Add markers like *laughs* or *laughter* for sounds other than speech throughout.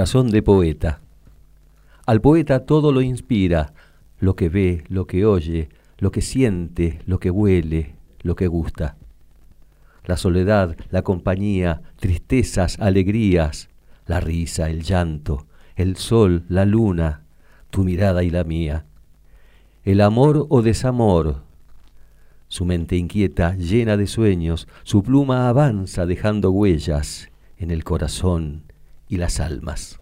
Corazón de poeta. Al poeta todo lo inspira, lo que ve, lo que oye, lo que siente, lo que huele, lo que gusta. La soledad, la compañía, tristezas, alegrías, la risa, el llanto, el sol, la luna, tu mirada y la mía. El amor o desamor. Su mente inquieta, llena de sueños, su pluma avanza dejando huellas en el corazón y las almas.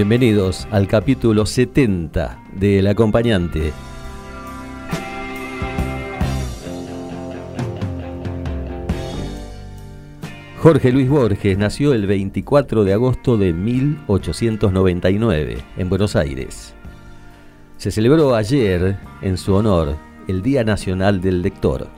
Bienvenidos al capítulo 70 de El acompañante. Jorge Luis Borges nació el 24 de agosto de 1899 en Buenos Aires. Se celebró ayer, en su honor, el Día Nacional del Lector.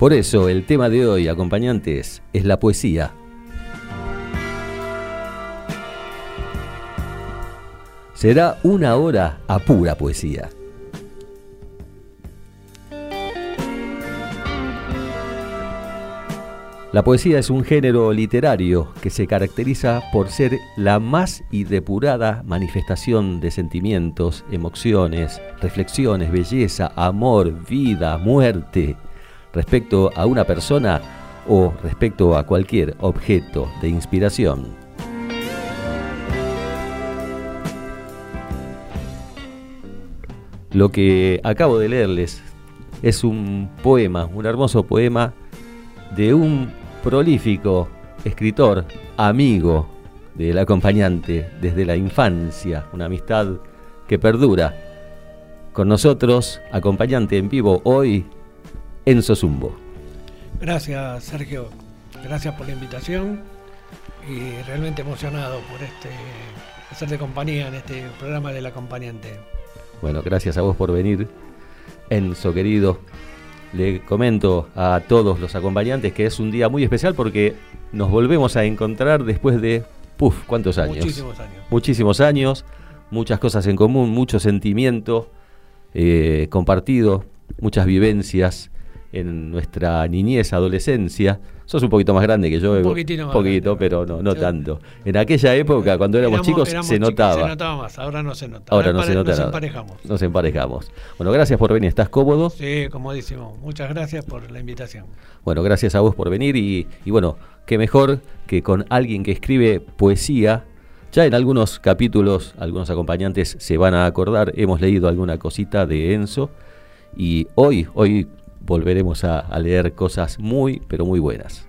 Por eso el tema de hoy, acompañantes, es la poesía. Será una hora a pura poesía. La poesía es un género literario que se caracteriza por ser la más y manifestación de sentimientos, emociones, reflexiones, belleza, amor, vida, muerte, respecto a una persona o respecto a cualquier objeto de inspiración. Lo que acabo de leerles es un poema, un hermoso poema de un prolífico escritor, amigo del acompañante desde la infancia, una amistad que perdura. Con nosotros, acompañante en vivo hoy, Enzo Zumbo. Gracias, Sergio. Gracias por la invitación y realmente emocionado por este hacer de compañía en este programa del acompañante. Bueno, gracias a vos por venir, Enzo querido. Le comento a todos los acompañantes que es un día muy especial porque nos volvemos a encontrar después de, puf, ¿cuántos años? Muchísimos años. Muchísimos años, muchas cosas en común, mucho sentimiento eh, compartido, muchas vivencias en nuestra niñez, adolescencia. Sos un poquito más grande que yo, un poquitito, más poquito pero no, no tanto. En aquella época, cuando éramos, chicos, se notaba. Se notaba más, ahora no se nota. Ahora, no se nota. Nos emparejamos. Nos emparejamos. Bueno, gracias por venir. ¿Estás cómodo? Sí, comodísimo. Muchas gracias por la invitación. Bueno, gracias a vos por venir y, y bueno, qué mejor que con alguien que escribe poesía. Ya en algunos capítulos, algunos acompañantes se van a acordar, hemos leído alguna cosita de Enzo y hoy, hoy volveremos a, leer cosas muy, pero muy buenas.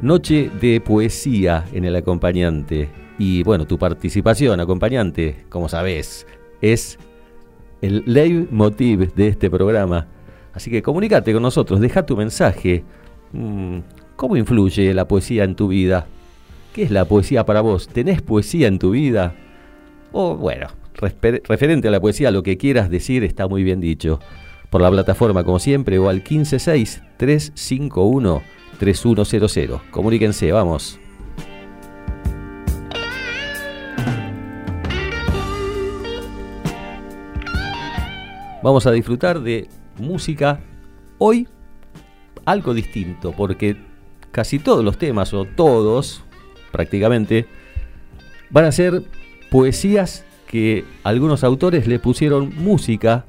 Noche de poesía en el acompañante. Y bueno, tu participación, acompañante, como sabes, es el leitmotiv de este programa. Así que comunícate con nosotros, deja tu mensaje. Mm, ¿Cómo influye la poesía en tu vida? ¿Qué es la poesía para vos? ¿Tenés poesía en tu vida? O bueno, referente a la poesía, lo que quieras decir está muy bien dicho. Por la plataforma, como siempre, o al 156-351-3100. Comuníquense, vamos. vamos a disfrutar de música hoy algo distinto, porque casi todos los temas, o todos prácticamente, van a ser poesías que algunos autores le pusieron música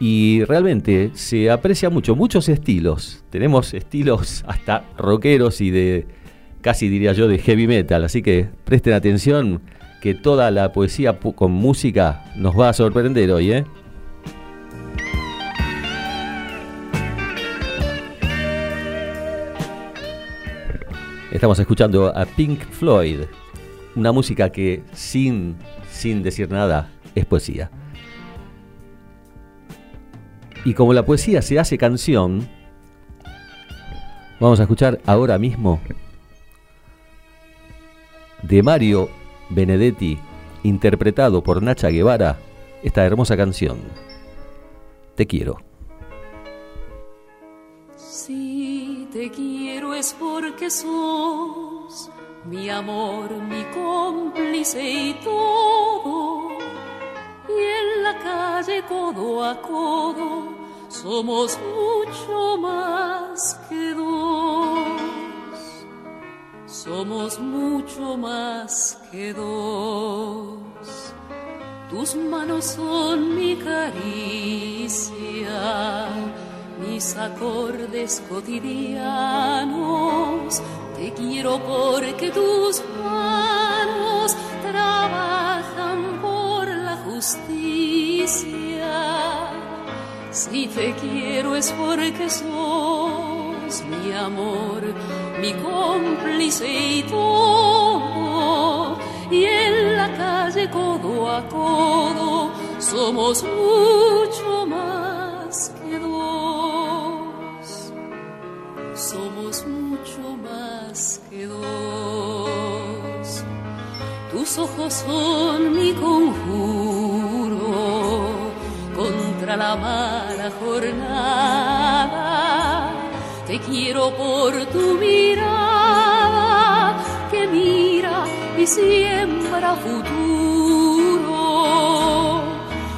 y realmente se aprecia mucho, muchos estilos. Tenemos estilos *laughs* hasta rockeros y de, casi diría yo, de heavy metal, así que presten atención que toda la poesía con música nos va a sorprender hoy, ¿eh? Estamos escuchando a Pink Floyd, una música que sin, sin decir nada es poesía. Y como la poesía se hace canción, vamos a escuchar ahora mismo de Mario Benedetti, interpretado por Nacha Guevara, esta hermosa canción. Te quiero. Si te quiero es porque sos mi amor, mi cómplice y todo. Y en la calle codo a codo somos mucho más que dos. Somos mucho más que dos. Tus manos son mi caricia mis acordes cotidianos. Te quiero porque tus manos trabajan por la justicia. Si te quiero es porque sos mi amor, mi cómplice y todo. Y en la calle codo a codo somos mucho que. Tus ojos son mi conjuro contra la mala jornada. Te quiero por tu mirada que mira y siembra futuro.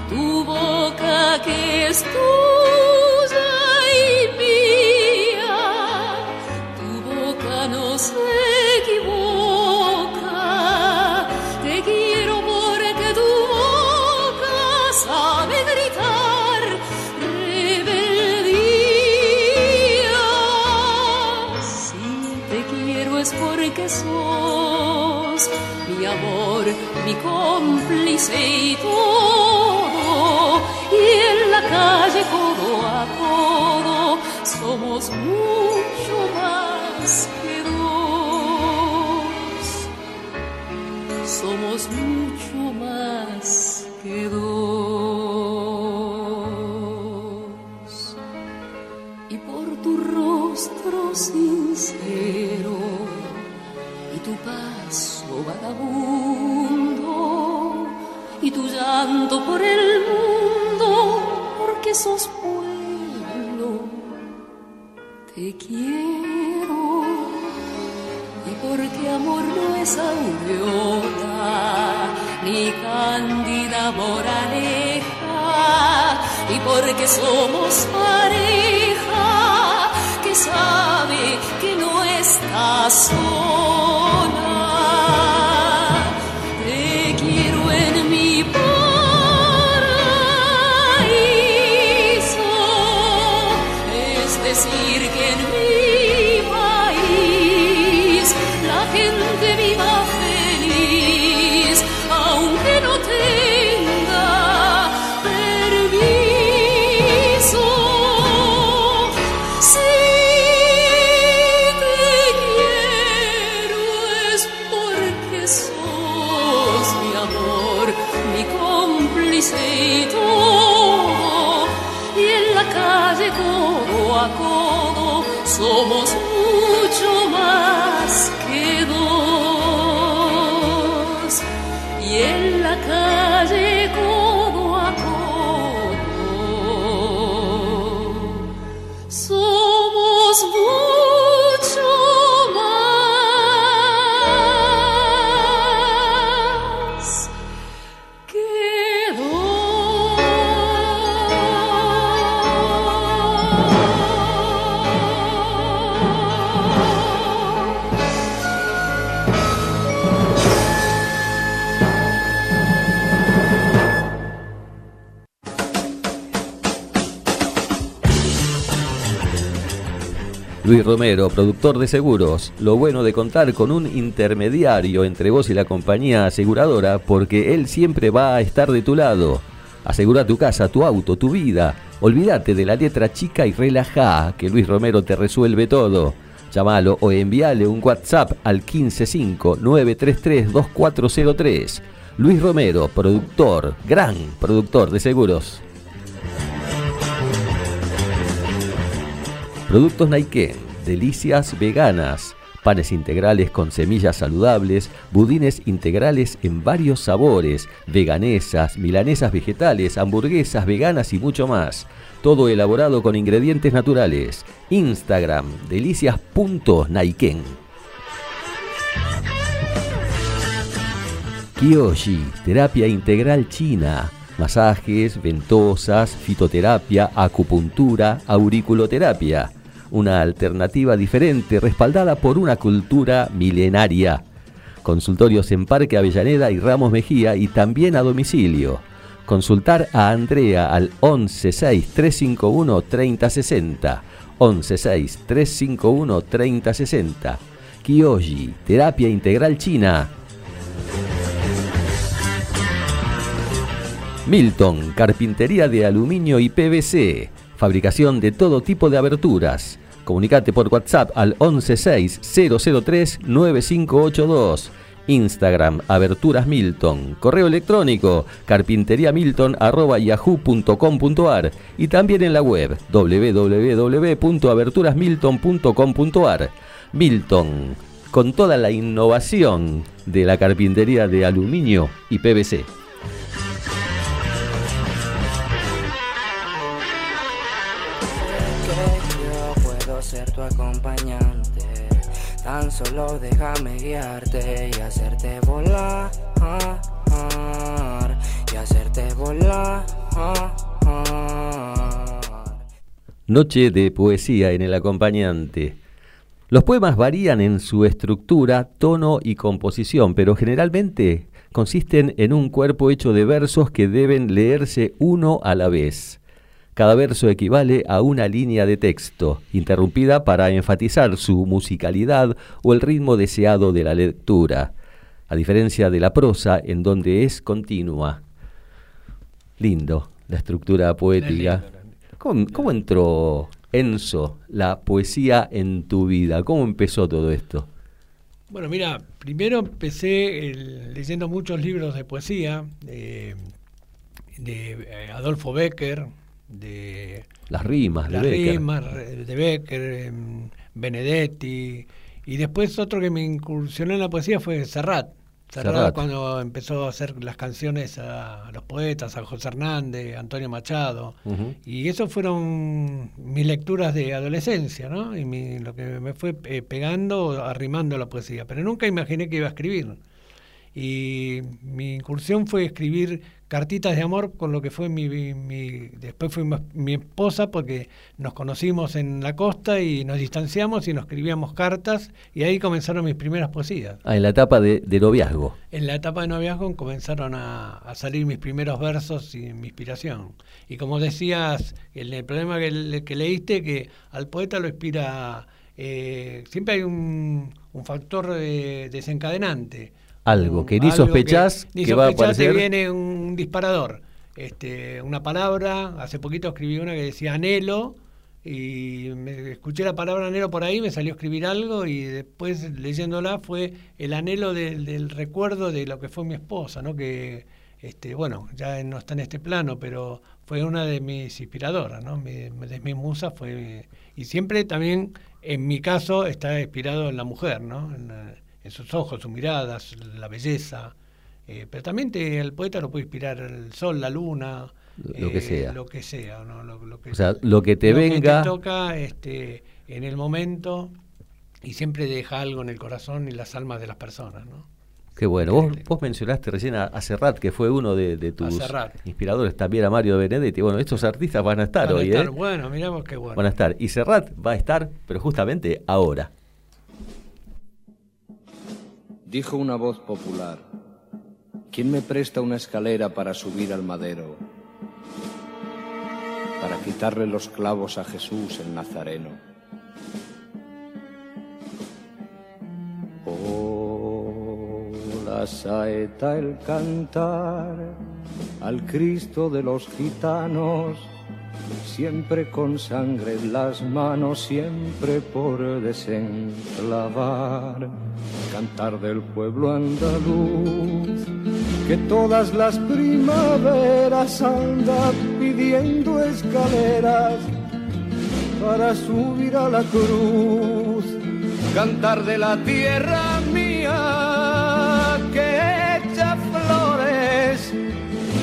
Tu boca que es cómplice y todo. Y en la calle codo a codo somos mucho por el mundo porque sos pueblo te quiero y porque amor no es aureola ni cándida moraleja y porque somos pareja que sabe que no está sola. Es Luis Romero, productor de seguros. Lo bueno de contar con un intermediario entre vos y la compañía aseguradora, porque él siempre va a estar de tu lado. Asegura tu casa, tu auto, tu vida. Olvídate de la letra chica y relajá, que Luis Romero te resuelve todo. Llámalo o envíale un WhatsApp al 155-933-2403. Luis Romero, productor, gran productor de seguros. Productos Nike, delicias veganas, panes integrales con semillas saludables, budines integrales en varios sabores, veganesas, milanesas vegetales, hamburguesas veganas y mucho más. Todo elaborado con ingredientes naturales. Instagram, delicias.naiken. Kiyoshi, terapia integral china masajes, ventosas, fitoterapia, acupuntura, auriculoterapia. Una alternativa diferente respaldada por una cultura milenaria. Consultorios en Parque Avellaneda y Ramos Mejía y también a domicilio. Consultar a Andrea al 116 351 3060. 116 351 3060. Kiyoshi, terapia integral china Milton, carpintería de aluminio y PVC, fabricación de todo tipo de aberturas. Comunicate por WhatsApp al 116-003-9582. Instagram, Aberturas Milton. Correo electrónico, carpinteriamilton.yahoo.com.ar y también en la web www.aberturasmilton.com.ar. Milton, con toda la innovación de la carpintería de aluminio y PVC. Tu acompañante. Tan solo déjame guiarte y hacerte. Y hacerte. Noche de poesía en el acompañante. Los poemas varían en su estructura, tono y composición, pero generalmente consisten en un cuerpo hecho de versos que deben leerse uno a la vez. Cada verso equivale a una línea de texto, interrumpida para enfatizar su musicalidad o el ritmo deseado de la lectura, a diferencia de la prosa en donde es continua. Lindo, la estructura poética. ¿Cómo, entró, Enzo, la poesía en tu vida? ¿Cómo empezó todo esto? Bueno, mira, primero empecé leyendo muchos libros de poesía de eh, Adolfo Becker, de las rimas de Becker. de Becker, em, Benedetti y después otro que me incursionó en la poesía fue Serrat. Serrat, cuando empezó a hacer las canciones a, los poetas, a José Hernández, Antonio Machado. Y eso fueron mis lecturas de adolescencia, ¿no? Y lo que me fue eh, pegando, arrimando la poesía. Pero nunca imaginé que iba a escribir. Y mi incursión fue escribir cartitas de amor con lo que fue mi, mi, después fue mi esposa porque nos conocimos en la costa y nos distanciamos y nos escribíamos cartas y ahí comenzaron mis primeras poesías. Ah, en la etapa de, noviazgo. En la etapa de noviazgo comenzaron a, salir mis primeros versos y mi inspiración. Y como decías, el, el problema que, que, leíste, que al poeta lo inspira, eh, siempre hay un, un factor desencadenante algo que ni sospechás que, va a aparecer. viene un disparador. Este, una palabra, hace poquito escribí una que decía anhelo y me escuché la palabra anhelo por ahí, me salió a escribir algo y después leyéndola fue el anhelo del, recuerdo de lo que fue mi esposa, ¿no? Que este, bueno, ya no está en este plano, pero fue una de mis inspiradoras, ¿no? de mis musas fue y siempre también en mi caso está inspirado en la mujer, ¿no? en sus ojos, sus miradas, la belleza. Eh, pero también el poeta lo puede inspirar el sol, la luna, lo que sea. Lo que sea, ¿no? lo, que, o sea, lo que te venga. te toca este, en el momento y siempre deja algo en el corazón y las almas de las personas, ¿no? Qué bueno. Vos, vos, mencionaste recién a, Serrat, que fue uno de, tus inspiradores, también a Mario Benedetti. Bueno, estos artistas van a estar hoy. ¿eh? Bueno, miramos qué bueno. Van a estar. Y Serrat va a estar, pero justamente ahora. Dijo una voz popular, ¿quién me presta una escalera para subir al madero? Para quitarle los clavos a Jesús el Nazareno. Oh, la saeta el cantar al Cristo de los gitanos siempre con sangre en las manos, siempre por desenclavar, cantar del pueblo andaluz, que todas las primaveras anda pidiendo escaleras para subir a la cruz, cantar de la tierra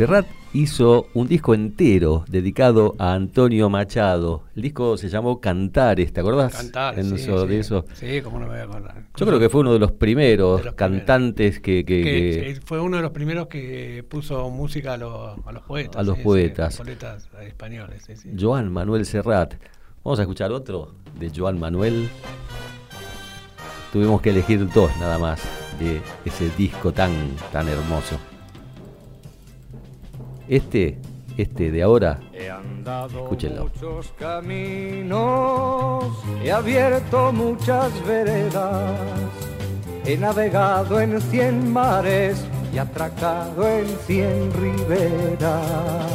Serrat hizo un disco entero dedicado a Antonio Machado. El disco se llamó Cantares, ¿te acordás? Cantares, sí, eso- sí. de eso. Sí, cómo no me voy a acordar. Yo creo que fue uno de los primeros De los cantantes que, que- que que- fue uno de los primeros que puso música a los, a los poetas. A los sí, poetas. poetas españoles. Joan Manuel Serrat. Vamos a escuchar otro de Joan Manuel. Tuvimos que elegir dos nada más de ese disco tan, tan hermoso. Este, este de ahora, He andado Escúchenlo. muchos caminos, he abierto muchas veredas, he navegado en cien mares y atracado en cien riberas.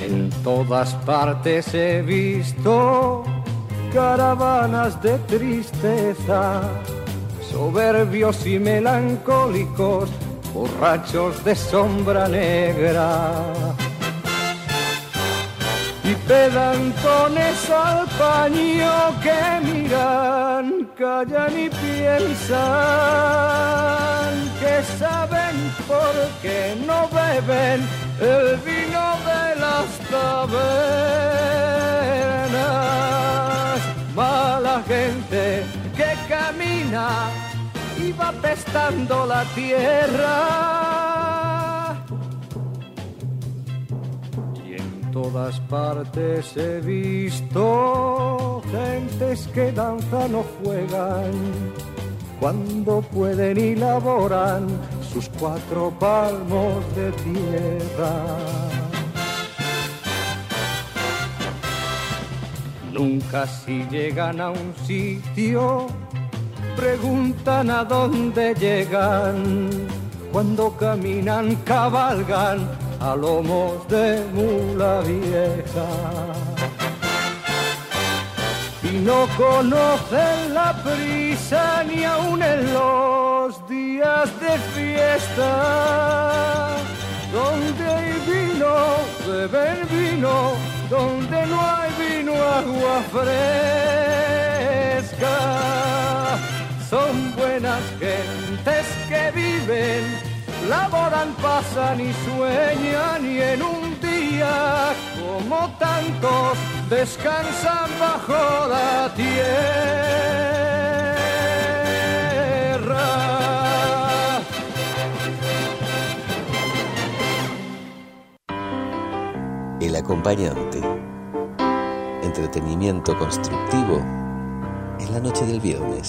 En todas partes he visto caravanas de tristeza, soberbios y melancólicos, borrachos de sombra negra. Y pedantones al paño que miran, callan y piensan que saben por qué no beben el vino de las tabernas. Mala gente que camina y va pestando la tierra. Y en todas partes he visto gentes que danzan o juegan cuando pueden y laboran sus cuatro palmos de tierra. Nunca si llegan a un sitio preguntan a dónde llegan. Cuando caminan, cabalgan a lomos de mula vieja. Y no conocen la prisa ni aun en los días de fiesta. Donde hay vino, beben vino, donde no hay vino, agua fresca. Son buenas gentes que viven, laboran, pasan y sueñan y en un día como tantos descansan bajo la tierra. El acompañante. Entretenimiento constructivo en la noche del viernes.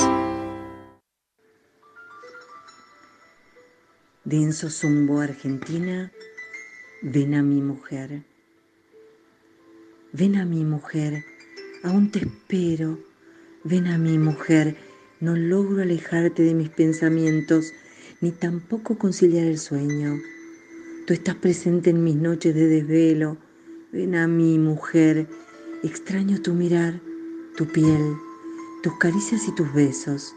Denso Zumbo Argentina, ven a mi mujer. ven a mi mujer, aún te espero, ven a mi mujer, no logro alejarte de mis pensamientos, ni tampoco conciliar el sueño. Tú estás presente en mis noches de desvelo, ven a mi mujer, extraño tu mirar, tu piel, tus caricias y tus besos.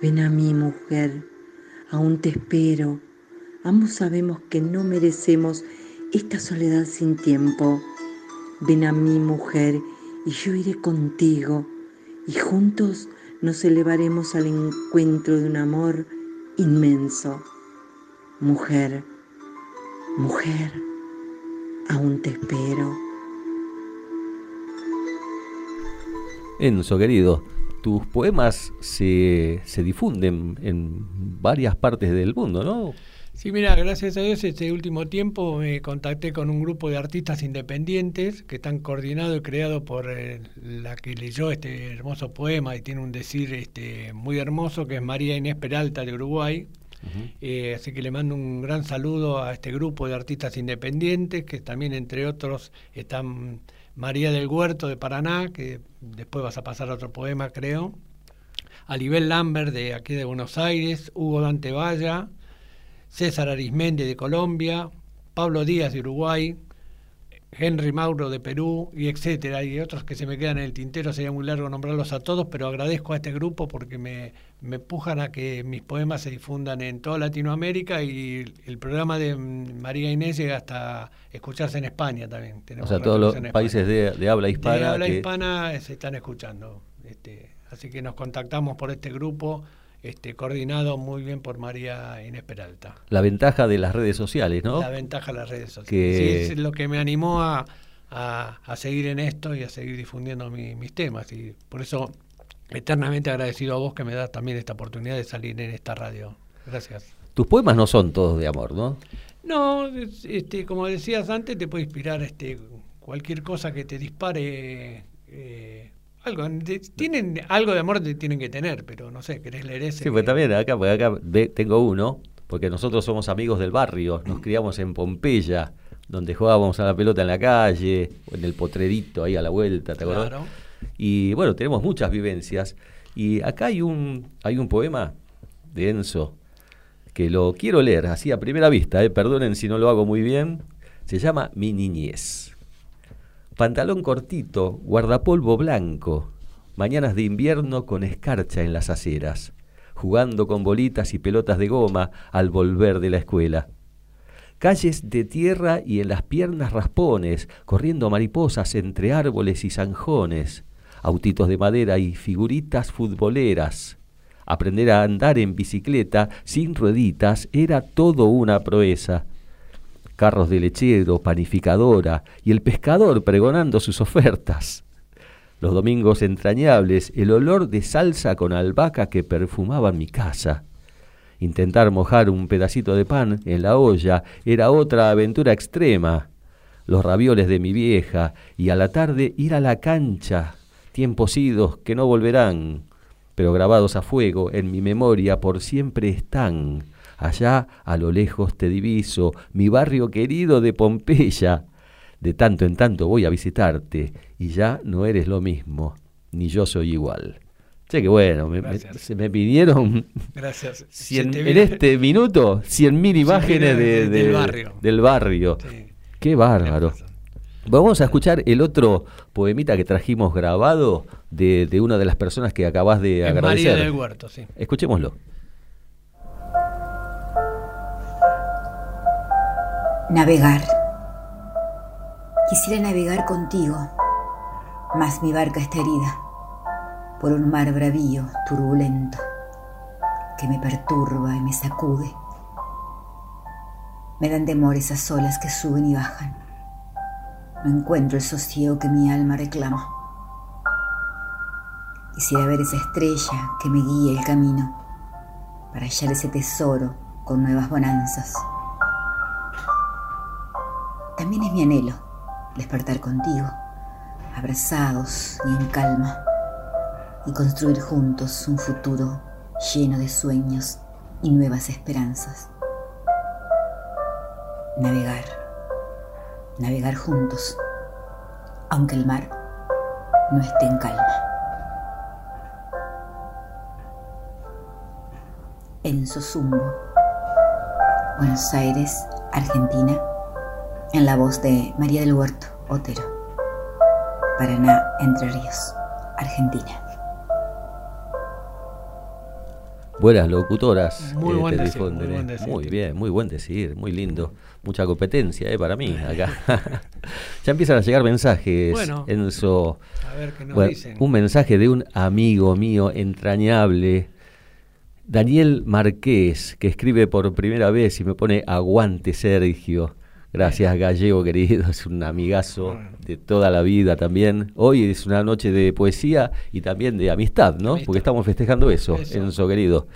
Ven a mí, mujer, aún te espero. Ambos sabemos que no merecemos esta soledad sin tiempo. Ven a mí, mujer, y yo iré contigo, y juntos nos elevaremos al encuentro de un amor inmenso. Mujer, mujer, aún te espero. Enzo, querido, tus poemas se, se difunden en varias partes del mundo, ¿no? Sí, mira, gracias a Dios este último tiempo me contacté con un grupo de artistas independientes que están coordinados y creados por eh, la que leyó este hermoso poema y tiene un decir este muy hermoso que es María Inés Peralta de Uruguay. Eh, así que le mando un gran saludo a este grupo de artistas independientes que también entre otros están María del Huerto de Paraná, que después vas a pasar a otro poema, creo. Alibel Lambert de aquí de Buenos Aires, Hugo Dante Valla, César Arismendi de Colombia, Pablo Díaz de Uruguay, Henry Mauro de Perú y etcétera, y otros que se me quedan en el tintero, sería muy largo nombrarlos a todos, pero agradezco a este grupo porque me, me empujan a que mis poemas se difundan en toda Latinoamérica y el programa de María Inés llega hasta escucharse en España también. o sea, todos los países de, habla hispana. De habla hispana se están escuchando. Este, así que nos contactamos por este grupo. Este, coordinado muy bien por María Inés Peralta. La ventaja de las redes sociales, ¿no? La ventaja de las redes sociales. Que... Sí, es lo que me animó a, a, seguir en esto y a seguir difundiendo mis temas. Y por eso eternamente agradecido a vos que me das también esta oportunidad de salir en esta radio. Gracias. Tus poemas no son todos de amor, ¿no? No, este, como decías antes, te puede inspirar este, cualquier cosa que te dispare. Eh, algo, tienen algo de amor tienen que tener, pero no sé, querés leer ese. Sí, pues también acá, pues acá tengo uno, porque nosotros somos amigos del barrio, nos criamos en Pompeya, donde jugábamos a la pelota en la calle, o en el potrerito ahí a la vuelta, ¿te acuerdas? Claro. Y bueno, tenemos muchas vivencias. Y acá hay un, hay un poema de Enzo que lo quiero leer así a primera vista, eh, perdonen si no lo hago muy bien. Se llama Mi niñez. Pantalón cortito, guardapolvo blanco, mañanas de invierno con escarcha en las aceras, jugando con bolitas y pelotas de goma al volver de la escuela. Calles de tierra y en las piernas raspones, corriendo mariposas entre árboles y zanjones, autitos de madera y figuritas futboleras. Aprender a andar en bicicleta sin rueditas era todo una proeza. Carros de lechero, panificadora y el pescador pregonando sus ofertas. Los domingos entrañables, el olor de salsa con albahaca que perfumaba mi casa. Intentar mojar un pedacito de pan en la olla era otra aventura extrema. Los ravioles de mi vieja y a la tarde ir a la cancha tiempos idos que no volverán, pero grabados a fuego en mi memoria por siempre están. Allá a lo lejos te diviso, mi barrio querido de Pompeya. De tanto en tanto voy a visitarte y ya no eres lo mismo, ni yo soy igual. Che, que bueno, se me pidieron Gracias. *laughs* en este minuto cien mil imágenes de, del barrio. Del barrio. Qué bárbaro. Vamos a escuchar el otro poemita que trajimos grabado de, una de las personas que acabas de agradecer. María del Huerto, sí. Escuchémoslo. Navegar. Quisiera navegar contigo, mas mi barca está herida por un mar bravío, turbulento, que me perturba y me sacude. Me dan temor esas olas que suben y bajan no encuentro el sosiego que mi alma reclama. Quisiera ver esa estrella que me guíe el camino para hallar ese tesoro con nuevas bonanzas. También es mi anhelo despertar contigo, abrazados y en calma, y construir juntos un futuro lleno de sueños y nuevas esperanzas. Navegar navegar juntos, aunque el mar no esté en calma. En Sosumbo, Buenos Aires, Argentina, en la voz de María del Huerto Otero, Paraná, Entre Ríos, Argentina. Buenas locutoras. Muy eh, buen decir, muy difunden, buen decir, Muy tío. bien, muy buen decir, muy lindo. Mucha competencia eh, para mí *laughs* acá. *laughs* ya empiezan a llegar mensajes, Bueno. Enzo. A ver qué nos Bueno, dicen. un mensaje de un amigo mío entrañable, Daniel Marqués, que escribe por primera vez y me pone aguante Sergio. Gracias Gallego querido, es un amigazo de toda la vida también. Hoy es una noche de poesía y también de amistad, ¿no? Porque estamos festejando eso, Eso. Enzo querido.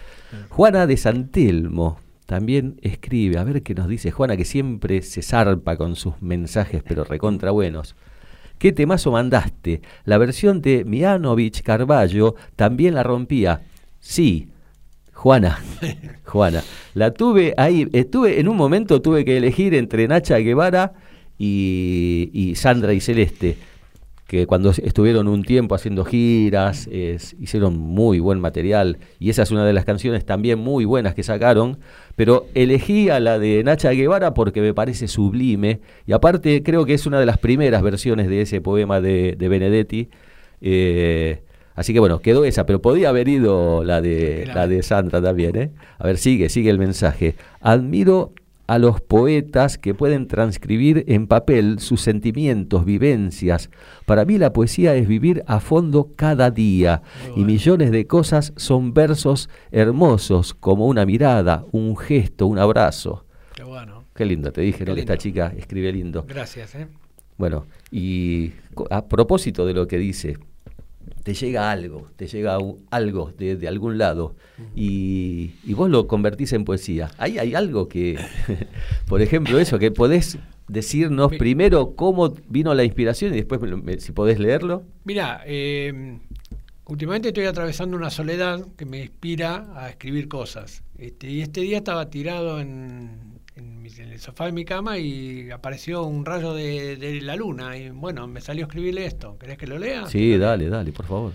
Juana de Santelmo también escribe, a ver qué nos dice Juana, que siempre se zarpa con sus mensajes, pero recontra buenos. ¿Qué temazo mandaste? La versión de Mianovich Carballo también la rompía. Sí, Juana, *laughs* Juana. La tuve ahí, estuve en un momento tuve que elegir entre Nacha Guevara y, y Sandra y Celeste, que cuando estuvieron un tiempo haciendo giras, es- hicieron muy buen material y esa es una de las canciones también muy buenas que sacaron, pero elegí a la de Nacha Guevara porque me parece sublime y aparte creo que es una de las primeras versiones de ese poema de, de Benedetti. eh, así que bueno, quedó esa, pero podía haber ido la de, la de Sandra también. ¿eh? A ver, sigue, sigue el mensaje. Admiro a los poetas que pueden transcribir en papel sus sentimientos, vivencias. Para mí la poesía es vivir a fondo cada día y millones de cosas son versos hermosos como una mirada, un gesto, un abrazo. Qué bueno. Qué lindo, te dije, ¿no? Que esta chica escribe lindo. Gracias, ¿eh? Bueno, y a propósito de lo que dice, te llega algo, te llega algo de, de algún lado y, y vos lo convertís en poesía. Ahí hay algo que, *laughs* por ejemplo, eso, que podés decirnos primero cómo vino la inspiración y después me lo- me- si podés leerlo. Mira, eh, últimamente estoy atravesando una soledad que me inspira a escribir cosas. Este, y este día estaba tirado en, en en el sofá de mi cama y apareció un rayo de, de la luna. Y bueno, me salió a escribirle esto. ¿Querés que lo lea? Sí, dale, dale, por favor.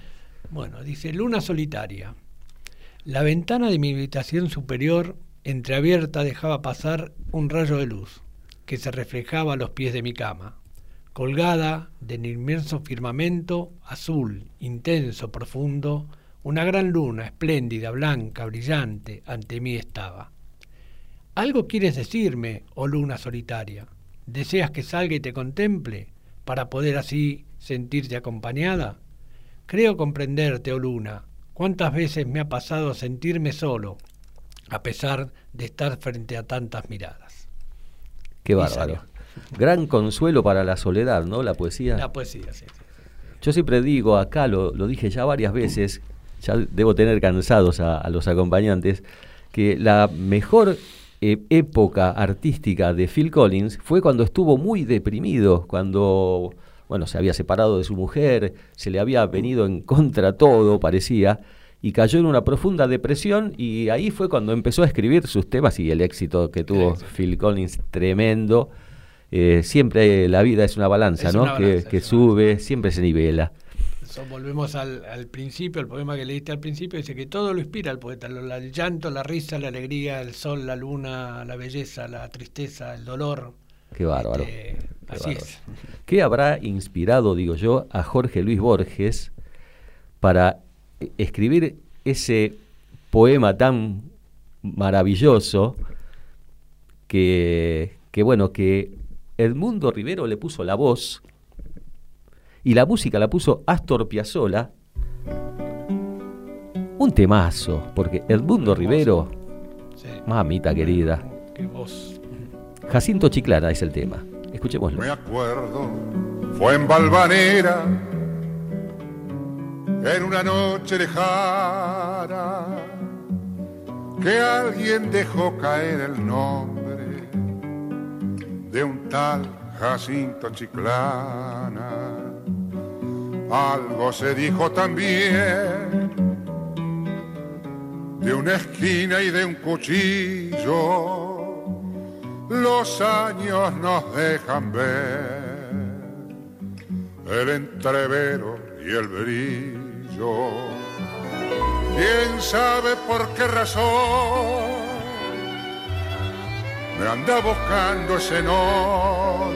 Bueno, dice Luna solitaria. La ventana de mi habitación superior entreabierta dejaba pasar un rayo de luz que se reflejaba a los pies de mi cama, colgada del inmenso firmamento azul, intenso, profundo, una gran luna espléndida, blanca, brillante, ante mí estaba. ¿Algo quieres decirme, oh luna solitaria? ¿Deseas que salga y te contemple para poder así sentirte acompañada? Creo comprenderte, oh luna. ¿Cuántas veces me ha pasado sentirme solo, a pesar de estar frente a tantas miradas? Qué bárbaro. Gran consuelo para la soledad, ¿no? La poesía. La poesía, sí. sí. Yo siempre digo, acá lo, lo dije ya varias veces, ya debo tener cansados a, a los acompañantes, que la mejor eh, época artística de Phil Collins fue cuando estuvo muy deprimido, cuando bueno, se había separado de su mujer, se le había venido en contra todo, parecía, y cayó en una profunda depresión y ahí fue cuando empezó a escribir sus temas y el éxito que tuvo Phil Collins tremendo. Eh, siempre la vida es una balanza, Es ¿no? una que balanza, sube, siempre se nivela. Eso, volvemos al, al principio, el poema que leíste al principio, dice que todo lo inspira al poeta, lo- el llanto, la risa, la alegría, el sol, la luna, la belleza, la tristeza, el dolor. Qué bárbaro. Este, qué así bárbaro. es. *laughs* ¿Qué habrá inspirado, digo yo, a Jorge Luis Borges para escribir ese poema tan maravilloso que, que, bueno, que Edmundo Rivero le puso la voz y la música la puso Astor Piazzolla? Un temazo, porque Edmundo Rivero, Sí. mamita querida, Qué voz. Jacinto Chiclana es el tema. Escuchémoslo. Me acuerdo, fue en Valvanera, en una noche lejana, que alguien dejó caer el nombre de un tal Jacinto Chiclana. Algo se dijo también de una esquina y de un cuchillo. Los años nos dejan ver el entrevero y el brillo. ¿Quién sabe por qué razón me anda buscando ese nombre?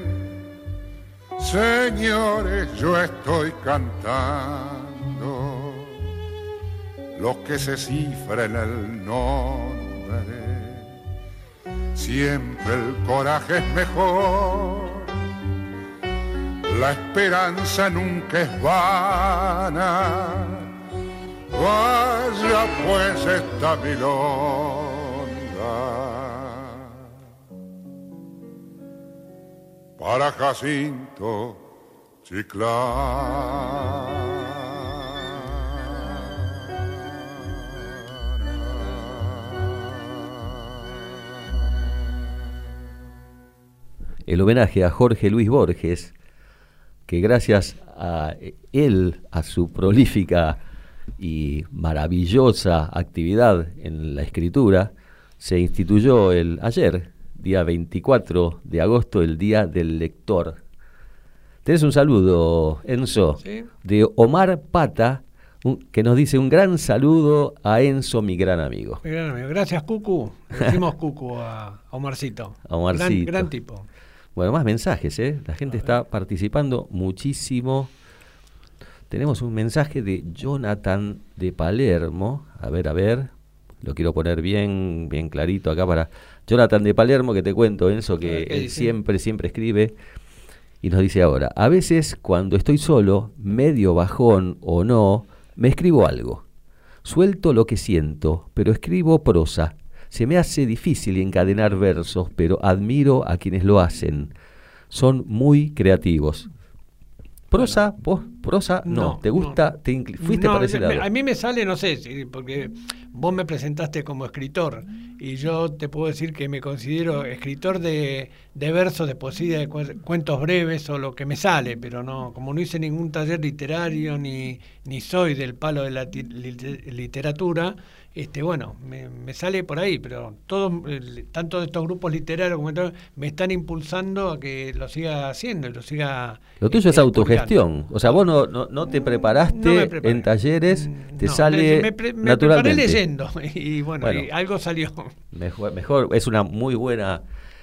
Señores, yo estoy cantando lo que se cifra en el nombre. Siempre el coraje es mejor, la esperanza nunca es vana. Vaya pues esta. Para Jacinto Chiclán. El homenaje a Jorge Luis Borges, que gracias a él, a su prolífica y maravillosa actividad en la escritura, se instituyó el ayer, día 24 de agosto, el Día del Lector. Tenés un saludo, Enzo, de Omar Pata, que nos dice un gran saludo a Enzo, mi gran amigo. Mi gran amigo. Gracias, Cucu. decimos Cucu a, Omarcito. A Omarcito. Gran, tipo. Bueno, más mensajes, ¿eh? La gente está participando muchísimo. Tenemos un mensaje de Jonathan de Palermo. A ver, a ver. Lo quiero poner bien, bien clarito acá para Jonathan de Palermo, que te cuento, Enzo, que él siempre, siempre escribe. Y nos dice ahora, a veces cuando estoy solo, medio bajón o no, me escribo algo. Suelto lo que siento, pero escribo prosa. Se me hace difícil encadenar versos, pero admiro a quienes lo hacen. Son muy creativos. Prosa, vos, prosa, no. ¿Te gusta? ¿Te fuiste para ese lado? A mí me sale, no sé, porque vos me presentaste como escritor y yo te puedo decir que me considero escritor de, de versos, de poesía, de cuentos breves o lo que me sale, pero no, como no hice ningún taller literario ni, ni soy del palo de la literatura, este, bueno, me, sale por ahí, pero todos, tanto de estos grupos literarios como estos, me están impulsando a que lo siga haciendo y lo siga. Lo tuyo es este, autogestión, o sea, vos no, no, te preparaste en talleres, mm, te sale me, me, me preparé leyendo *laughs* y bueno, algo salió. Mejor, mejor, es una muy buena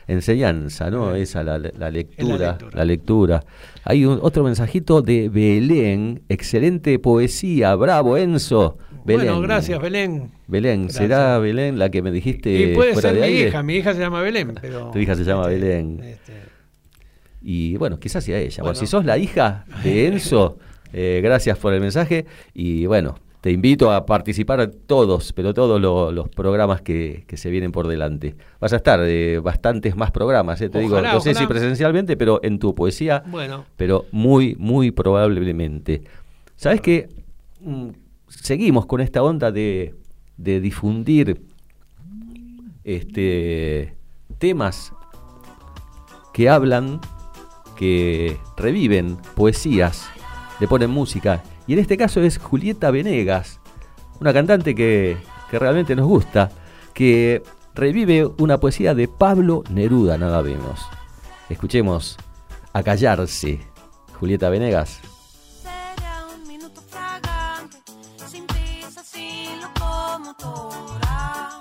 enseñanza, ¿no? Esa, la, la, lectura, la, lectura, Hay un, otro mensajito de Belén, excelente poesía, bravo Enzo. Bueno, gracias Belén. Belén, ¿será Belén la que me dijiste? Y puede ser mi hija, mi hija se llama Belén. Pero, tu hija se llama este, Belén. Este. Y bueno, quizás sea ella. Bueno. si sos la hija de *laughs* Enzo, eh, gracias por el mensaje y bueno, te invito a participar todos, pero todos los programas que, se vienen por delante. Vas a estar de bastantes más programas, eh, te digo, no sé si presencialmente, pero en tu poesía, bueno. pero muy, muy probablemente. ¿Sabes qué? Mm, seguimos con esta onda de, difundir este, temas que hablan, que reviven poesías, le ponen música y en este caso es Julieta Venegas, una cantante que, realmente nos gusta, que revive una poesía de Pablo Neruda, nada menos. Escuchemos A callarse, Julieta Venegas. piezas y locomotoras.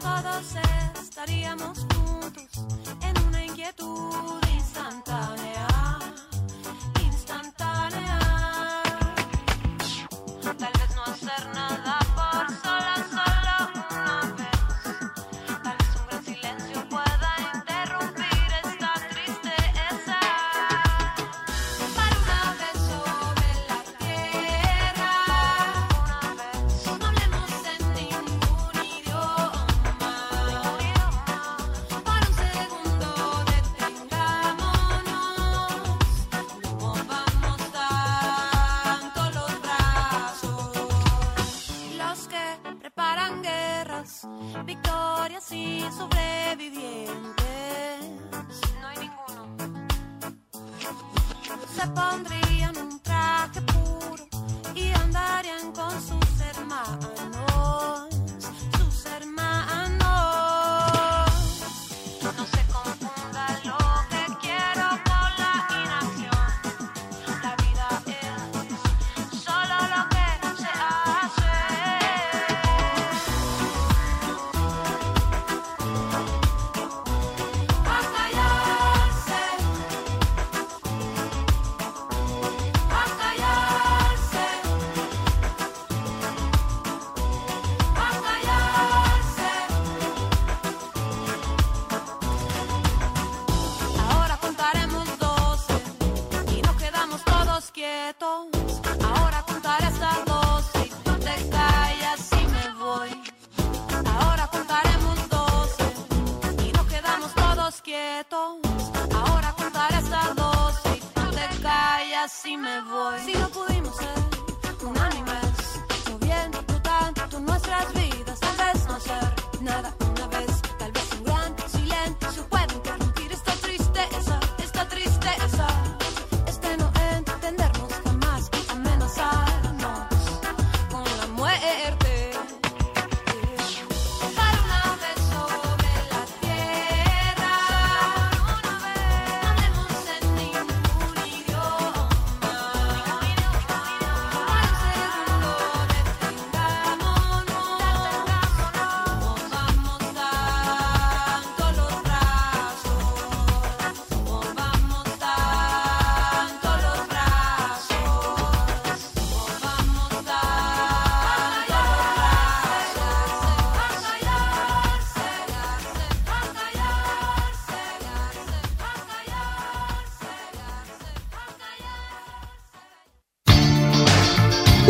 Todos estaríamos juntos en una inquietud instantánea.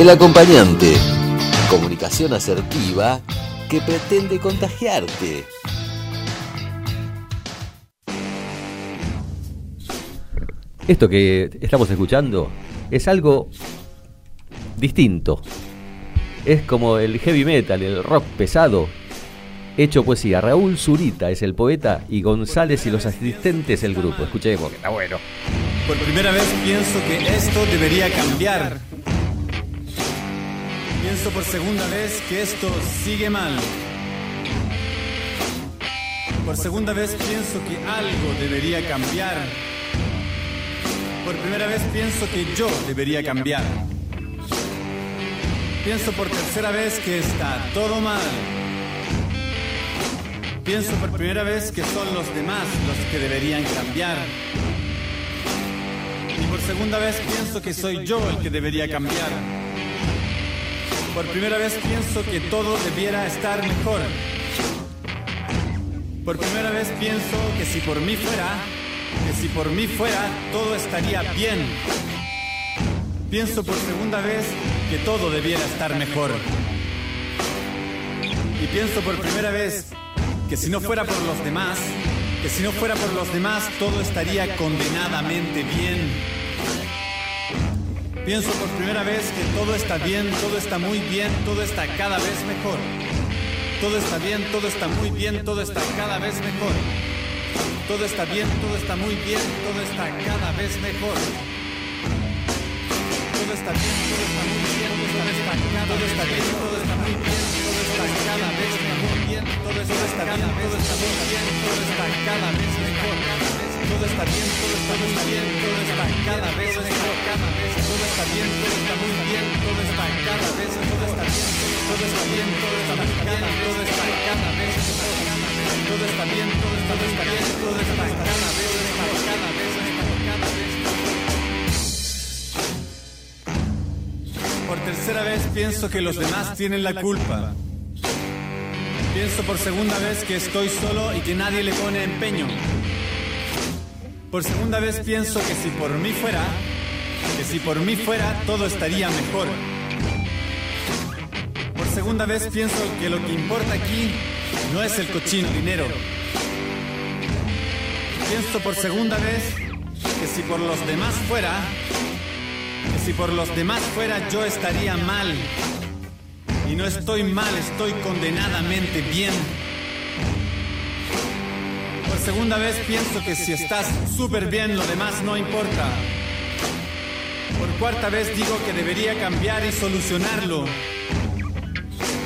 El acompañante. Comunicación asertiva que pretende contagiarte. Esto que estamos escuchando es algo distinto. Es como el heavy metal, el rock pesado, hecho poesía. Raúl Zurita es el poeta y González y los asistentes el grupo. Escuchemos, que está bueno. Por primera vez pienso que esto debería cambiar. Pienso por segunda vez que esto sigue mal. Por segunda vez pienso que algo debería cambiar. Por primera vez pienso que yo debería cambiar. Pienso por tercera vez que está todo mal. Pienso por primera vez que son los demás los que deberían cambiar. Y por segunda vez pienso que soy yo el que debería cambiar. Por primera vez pienso que todo debiera estar mejor. Por primera vez pienso que si por mí fuera, que si por mí fuera, todo estaría bien. Pienso por segunda vez que todo debiera estar mejor. Y pienso por primera vez que si no fuera por los demás, que si no fuera por los demás, todo estaría condenadamente bien. Pienso por primera vez que todo está bien, todo está muy bien, todo está cada vez mejor. Todo está bien, todo está muy bien, todo está cada vez mejor. Todo está bien, todo está muy bien, todo está cada vez mejor. Todo está bien, todo está muy bien, todo está cada todo está bien, todo está muy bien, todo está cada vez mejor. Todo está bien, todo está muy bien, todo está cada vez mejor todo está bien, todo está bien, todo está cada vez todo está bien, todo está muy bien, todo está cada todo está bien, todo está bien, todo está todo está vez todo está bien, todo está, bien, todo está cada vez. Por tercera vez pienso que los demás tienen la culpa. Pienso por segunda vez que estoy solo y que nadie le pone empeño. Por segunda vez pienso que si por mí fuera, que si por mí fuera todo estaría mejor. Por segunda vez pienso que lo que importa aquí no es el cochino dinero. Pienso por segunda vez que si por los demás fuera, que si por los demás fuera yo estaría mal. Y no estoy mal, estoy condenadamente bien. Segunda vez pienso que si estás súper bien, lo demás no importa. Por cuarta vez digo que debería cambiar y solucionarlo.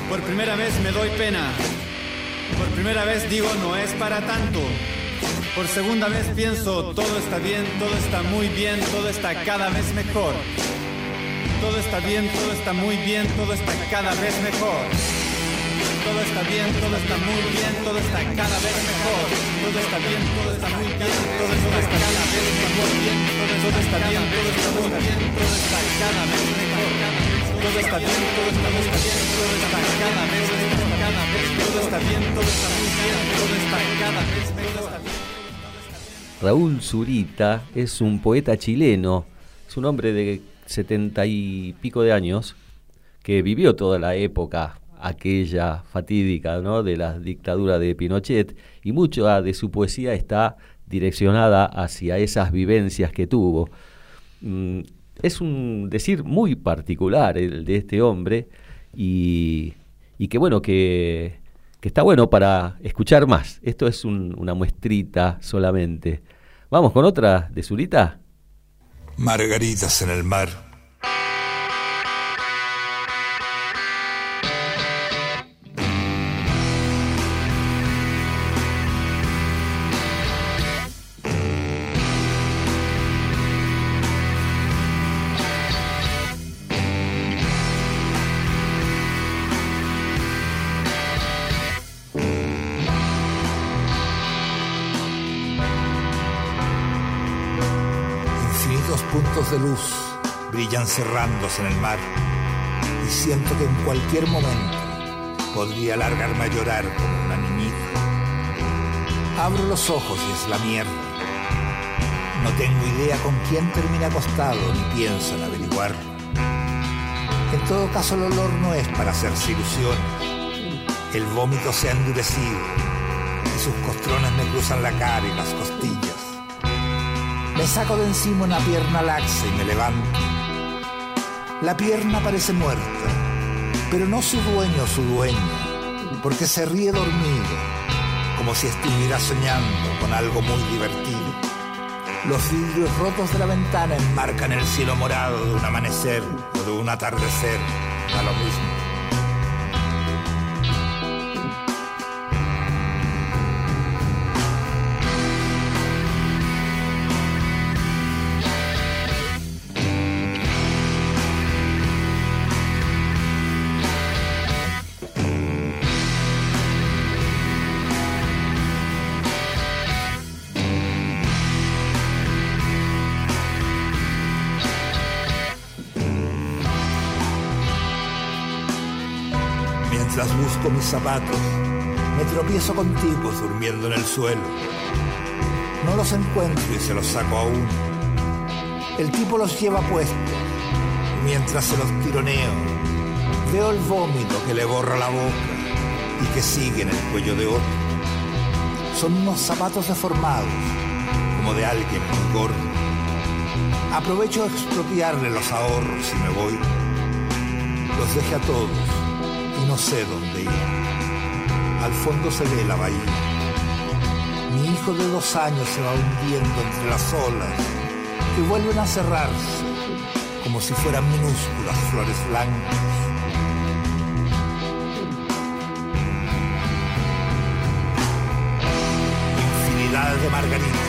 Por primera vez me doy pena. Por primera vez digo no es para tanto. Por segunda vez pienso todo está bien, todo está muy bien, todo está cada vez mejor. Todo está bien, todo está muy bien, todo está cada vez mejor. Todo está bien, todo está muy bien, todo está cada vez mejor. Todo está bien, todo está muy bien, todo está cada vez mejor. Todo está bien, todo está muy bien, todo está cada vez mejor. Todo está bien, todo está muy bien, todo está cada vez mejor. Cada vez todo está bien, todo está muy bien, todo está cada vez mejor. Raúl Zurita es un poeta chileno, es un hombre de setenta y pico de años que vivió toda la época aquella fatídica ¿no? de la dictadura de Pinochet y mucha de su poesía está direccionada hacia esas vivencias que tuvo. Mm, es un decir muy particular el de este hombre y, y que bueno, que, que, está bueno para escuchar más. Esto es un, una muestrita solamente. Vamos con otra de Zurita. Margaritas en el mar. Cerrándose en el mar y siento que en cualquier momento podría largarme a llorar como una niñita. Abro los ojos y es la mierda. No tengo idea con quién termina acostado ni pienso en averiguarlo. En todo caso el olor no es para hacerse ilusiones. El vómito se ha endurecido y sus costrones me cruzan la cara y las costillas. Me saco de encima una pierna laxa y me levanto. La pierna parece muerta, pero no su dueño su dueño, porque se ríe dormido, como si estuviera soñando con algo muy divertido. Los vidrios rotos de la ventana enmarcan el cielo morado de un amanecer o de un atardecer, a lo mismo. Busco mis zapatos, me tropiezo con tipos durmiendo en el suelo. No los encuentro y se los saco a uno. El tipo los lleva puestos mientras se los tironeo, veo el vómito que le borra la boca y que sigue en el cuello de otro. Son unos zapatos deformados, como de alguien muy gordo. Aprovecho de expropiarle los ahorros y me voy. Los dejé a todos no sé dónde ir. Al fondo se ve la bahía. Mi hijo de dos años se va hundiendo entre las olas que vuelven a cerrarse como si fueran minúsculas flores blancas. Infinidad de margaritas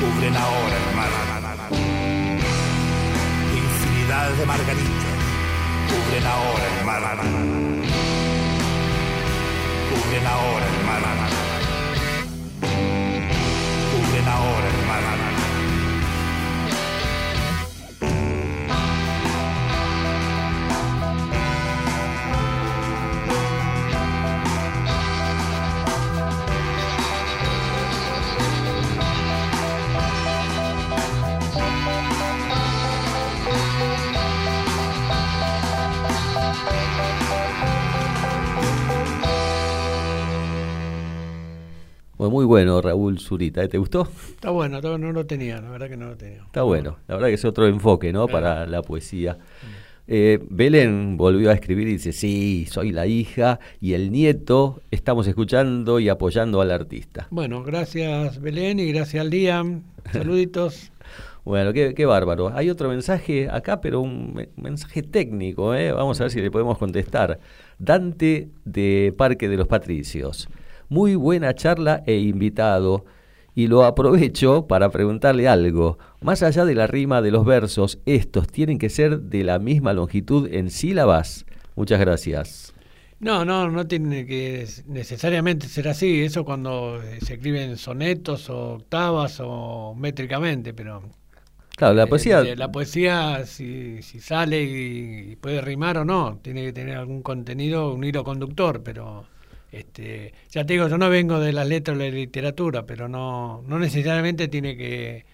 cubren ahora el mar. Infinidad de margaritas cubren ahora el mar. Cubren ahora el mar. Cubren ahora el mar. Muy bueno, Raúl Zurita. ¿eh? ¿Te gustó? Está bueno, no lo tenía, la verdad que no lo tenía. Está bueno, la verdad que es otro enfoque, ¿no? Para la poesía. Eh, Belén volvió a escribir y dice, sí, soy la hija y el nieto, estamos escuchando y apoyando al artista. Bueno, gracias Belén y gracias Liam. Saluditos. *laughs* bueno, qué, bárbaro. Hay otro mensaje acá, pero un mensaje técnico, ¿eh? vamos a ver si le podemos contestar. Dante de Parque de los Patricios. Muy buena charla e invitado y lo aprovecho para preguntarle algo. Más allá de la rima de los versos, ¿estos tienen que ser de la misma longitud en sílabas? Muchas gracias. No, no, no tiene que necesariamente ser así. Eso cuando se escriben sonetos o octavas o métricamente, pero... Claro, la poesía... la poesía, si, si sale y puede rimar o no, tiene que tener algún contenido, un hilo conductor, pero este, ya te digo, yo no vengo de las letras de la literatura, pero no, no necesariamente tiene que,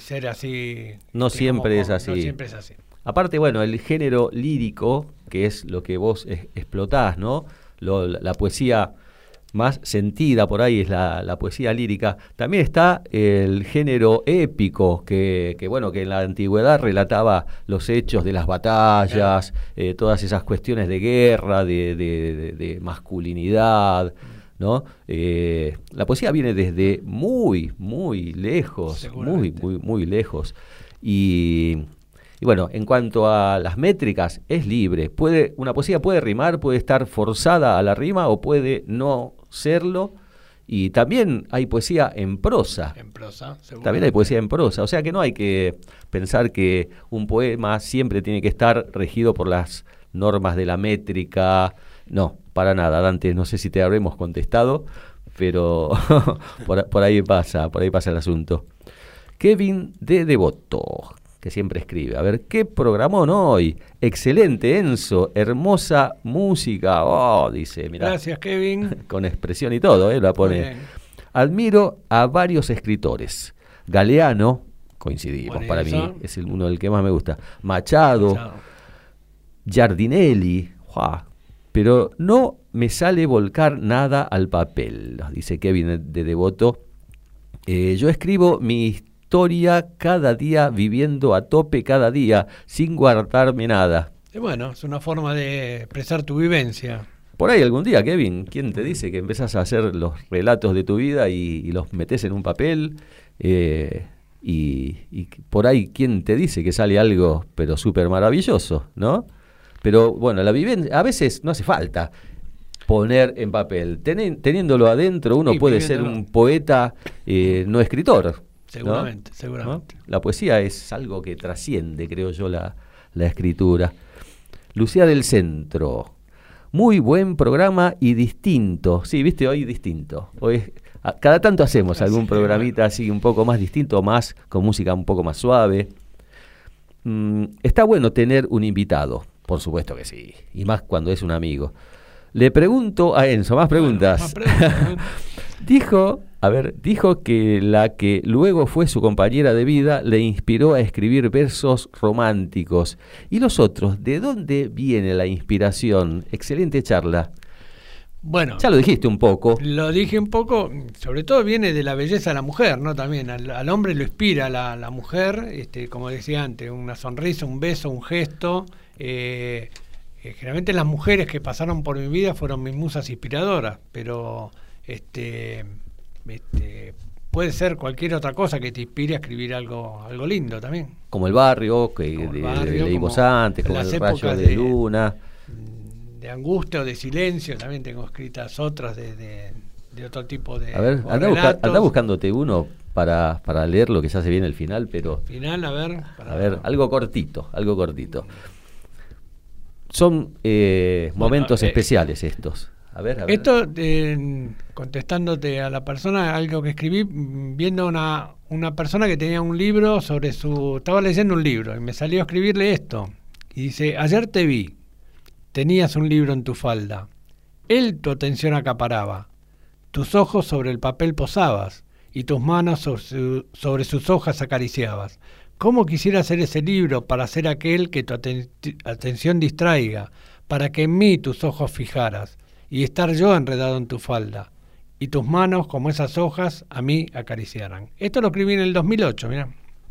ser así. No siempre es así. No siempre es así. Aparte, bueno, el género lírico, que es lo que vos explotás, ¿no? la poesía más sentida por ahí es la, poesía lírica. También está el género épico, que, bueno, que en la antigüedad relataba los hechos de las batallas, eh, todas esas cuestiones de guerra, de, masculinidad. ¿no? Eh, la poesía viene desde muy, muy lejos, muy, muy, muy lejos. Y, y bueno, en cuanto a las métricas, es libre. Puede, una poesía puede rimar, puede estar forzada a la rima o puede no serlo. Y también hay poesía en prosa. En prosa, También hay poesía en prosa. O sea que no hay que pensar que un poema siempre tiene que estar regido por las normas de la métrica. No, para nada. Dante, no sé si te habremos contestado, pero *laughs* por, por, ahí pasa, por ahí pasa el asunto. Kevin de Devoto que siempre escribe. A ver, ¿qué programón hoy? Excelente, Enzo, hermosa música. Oh, dice, mira. Gracias, Kevin. *laughs* Con expresión y todo, ¿eh? La pone. Admiro a varios escritores. Galeano, coincidimos, para mí es el, uno del que más me gusta. Machado, Giardinelli, pero no me sale volcar nada al papel, dice Kevin de Devoto. Eh, yo escribo mis historia cada día, viviendo a tope cada día, sin guardarme nada. bueno, es una forma de expresar tu vivencia. Por ahí algún día, Kevin, ¿quién te dice que empezás a hacer los relatos de tu vida y, los metes en un papel? Eh, y, y, por ahí, ¿quién te dice que sale algo, pero súper maravilloso, ¿no? Pero bueno, la vivencia, a veces no hace falta poner en papel. teniéndolo adentro, uno puede ser un poeta, eh, no escritor. Seguramente, seguramente. La poesía es algo que trasciende, creo yo, la, escritura. Lucía del Centro. Muy buen programa y distinto. Sí, viste, hoy distinto. Hoy cada tanto hacemos algún programita así un poco más distinto, más con música un poco más suave. Mm, está bueno tener un invitado, por supuesto que sí, y más cuando es un amigo. Le pregunto a Enzo, más preguntas. *laughs* Dijo a ver, dijo que la que luego fue su compañera de vida le inspiró a escribir versos románticos. ¿Y los otros? ¿De dónde viene la inspiración? Excelente charla. Bueno, ya lo dijiste un poco. Lo dije un poco, sobre todo viene de la belleza de la mujer, ¿no? También al, hombre lo inspira la, la mujer, este, como decía antes, una sonrisa, un beso, un gesto. Eh, eh, generalmente las mujeres que pasaron por mi vida fueron mis musas inspiradoras, pero este este, puede ser cualquier otra cosa que te inspire a escribir algo, algo lindo también. Como el barrio, que leímos antes, como el rayo de, luna. De angustia o de silencio, también tengo escritas otras de, otro tipo de. A ver, anda, buscándote uno para, para leer lo que ya se viene el final, pero. Final, a ver. A ver, algo cortito, algo cortito. Son eh, momentos eh, especiales estos. Esto, contestándote a la persona, algo que escribí, viendo una, una persona que tenía un libro sobre su... Estaba leyendo un libro y me salió a escribirle esto. Y dice, ayer te vi, tenías un libro en tu falda. Él tu atención acaparaba. Tus ojos sobre el papel posabas y tus manos sobre, sobre sus hojas acariciabas. ¿Cómo quisiera hacer ese libro para ser aquel que tu atención distraiga, para que en mí tus ojos fijaras? Y estar yo enredado en tu falda, y tus manos como esas hojas a mí acariciaran. Esto lo escribí en el 2008, mira.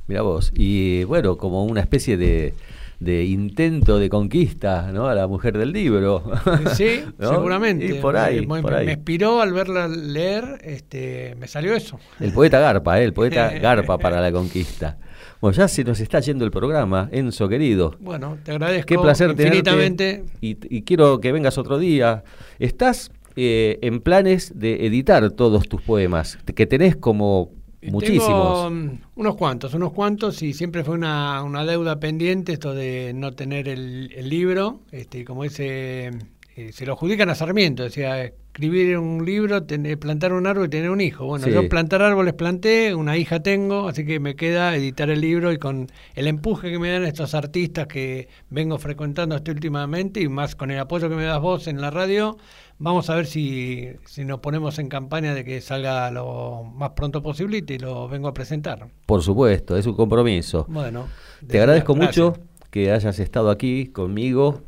Mira vos, y bueno, como una especie de, de intento de conquista ¿no? a la mujer del libro. *laughs* Sí, *laughs* seguramente. Y por ahí, me, por ahí. me inspiró al verla leer, este, me salió eso. El poeta Garpa, ¿eh? el poeta *laughs* Garpa para la conquista. Bueno, ya se nos está yendo el programa, Enzo querido. Bueno, te agradezco Qué placer infinitamente. tenerte y, y quiero que vengas otro día. ¿Estás eh, en planes de editar todos tus poemas? Que tenés como muchísimos. Tengo mm, unos cuantos, unos cuantos, y siempre fue una, una deuda pendiente esto de no tener el, el libro, este, como ese, eh, se lo adjudican a Sarmiento, decía, escribir un libro, tener, plantar un árbol y tener un hijo. Bueno, Sí. yo plantar árboles planté, una hija tengo, así que me queda editar el libro y con el empuje que me dan estos artistas que vengo frecuentando hasta últimamente y más con el apoyo que me das vos en la radio, vamos a ver si, si nos ponemos en campaña de que salga lo más pronto posible y te lo vengo a presentar. Por supuesto, es un compromiso. Bueno, Te agradezco gracias. mucho que hayas estado aquí conmigo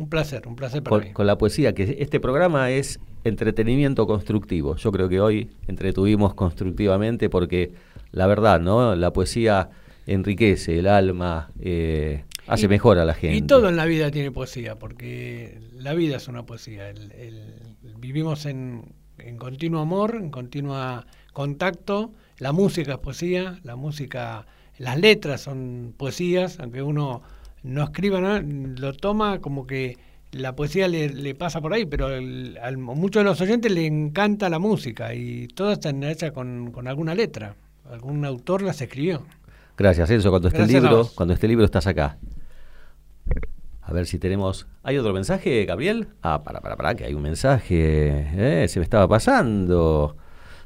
Un placer, un placer para con, mí. con la poesía, que este programa es entretenimiento constructivo. Yo creo que hoy entretuvimos constructivamente porque la verdad, ¿no? La poesía enriquece el alma, eh, hace Y- mejor a la gente. Y todo en la vida tiene poesía, porque la vida es una poesía. El- el- vivimos en, en continuo amor, en continuo contacto. La música es poesía, la música, las letras son poesías, aunque uno no escriba nada, lo toma como que la poesía le, le pasa por ahí, pero el- a muchos de los oyentes le encanta la música y todas están hechas con, con alguna letra. Algún autor las escribió. Gracias, Enzo. Cuando esté el Gracias a libro, cuando esté el libro estás acá. A ver si tenemos. ¿Hay otro mensaje, Gabriel? Ah, para, para, para, que hay un mensaje. Eh, se me estaba pasando.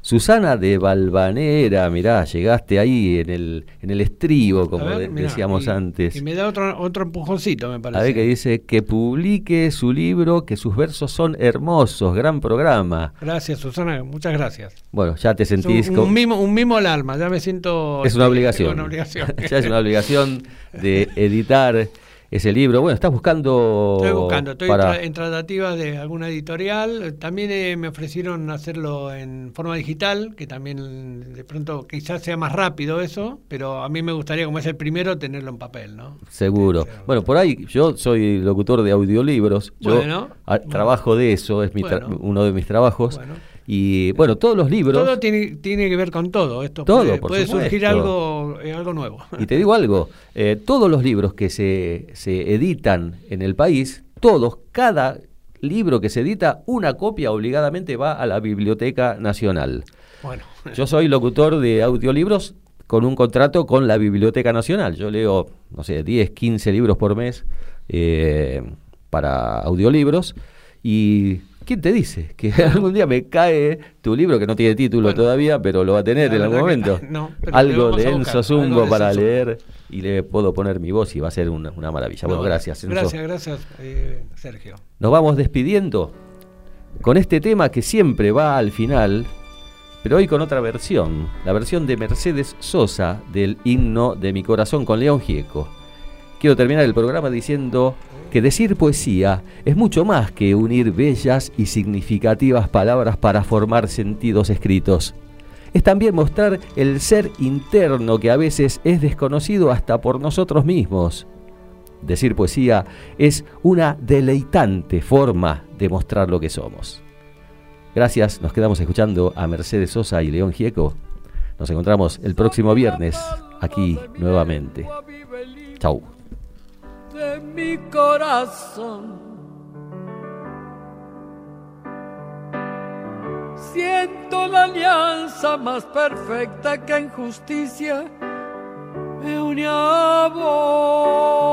Susana de Valvanera, mirá, llegaste ahí en el, en el estribo, como A ver, de- mirá, decíamos y- antes. Y me da otro, otro empujoncito, me A parece. ver que dice que publique su libro, que sus versos son hermosos, gran programa. Gracias, Susana, muchas gracias. Bueno, ya te un, sentís un como- mimo, un mimo al alma, ya me siento... Es una tengo obligación. una obligación. *laughs* ya es una obligación de *laughs* editar ese libro. Bueno, estás buscando. Estoy buscando, estoy para- en tratativa de alguna editorial. También eh, me ofrecieron hacerlo en forma digital, que también de pronto quizás sea más rápido eso, pero a mí me gustaría, como es el primero, tenerlo en papel, ¿no? Seguro. Bueno, por ahí yo soy locutor de audiolibros. Yo Bueno, trabajo de eso, es mi tra- Bueno. uno de mis trabajos. Y bueno, todos los libros. Todo tiene, tiene que ver con todo. Esto Todo, puede, por puede surgir algo, eh, algo nuevo. Y te digo algo, eh, todos los libros que se, se editan en el país, todos, cada libro que se edita, una copia obligadamente va a la Biblioteca Nacional. Bueno, Yo soy locutor de audiolibros con un contrato con la Biblioteca Nacional. Yo leo, no sé, 10, 15 libros por mes eh, para audiolibros. ¿Y quién te dice? Que *laughs* algún día me cae tu libro, que no tiene título todavía, pero lo va a tener en algún que momento. *laughs* no, algo de Enzo de para Enzo leer y le puedo poner mi voz y va a ser una, una maravilla. Bueno, No, gracias, Enzo. Gracias, gracias, eh, Sergio. Nos vamos despidiendo con este tema que siempre va al final, pero hoy con otra versión, la versión de Mercedes Sosa del himno de mi corazón con León Gieco. Quiero terminar el programa diciendo que decir poesía es mucho más que unir bellas y significativas palabras para formar sentidos escritos. Es también mostrar el ser interno que a veces es desconocido hasta por nosotros mismos. Decir poesía es una deleitante forma de mostrar lo que somos. Gracias, nos quedamos escuchando a Mercedes Sosa y León Gieco. Nos encontramos el próximo viernes aquí nuevamente. Chau. Mi corazón. Siento la alianza más perfecta que en justicia me une a vos.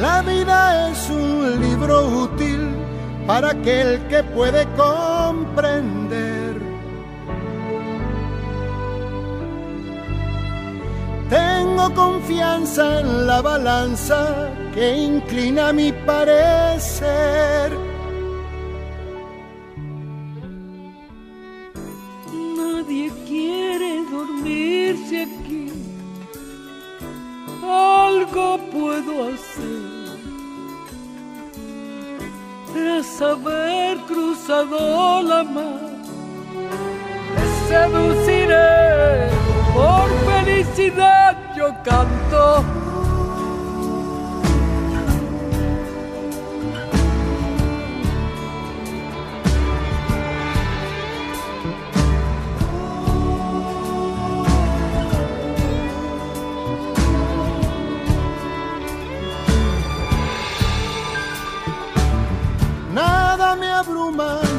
La vida es un libro útil para aquel que puede comprender. Tengo confianza en la balanza que inclina mi parecer. Nadie quiere dormirse aquí. Algo puedo hacer. tras haber cruzado la mar. Te seduciré, por felicidad yo canto.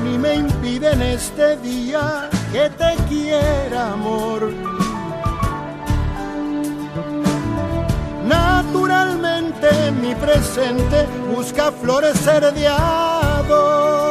ni me impide en este día que te quiera, amor. Naturalmente mi presente busca florecer de.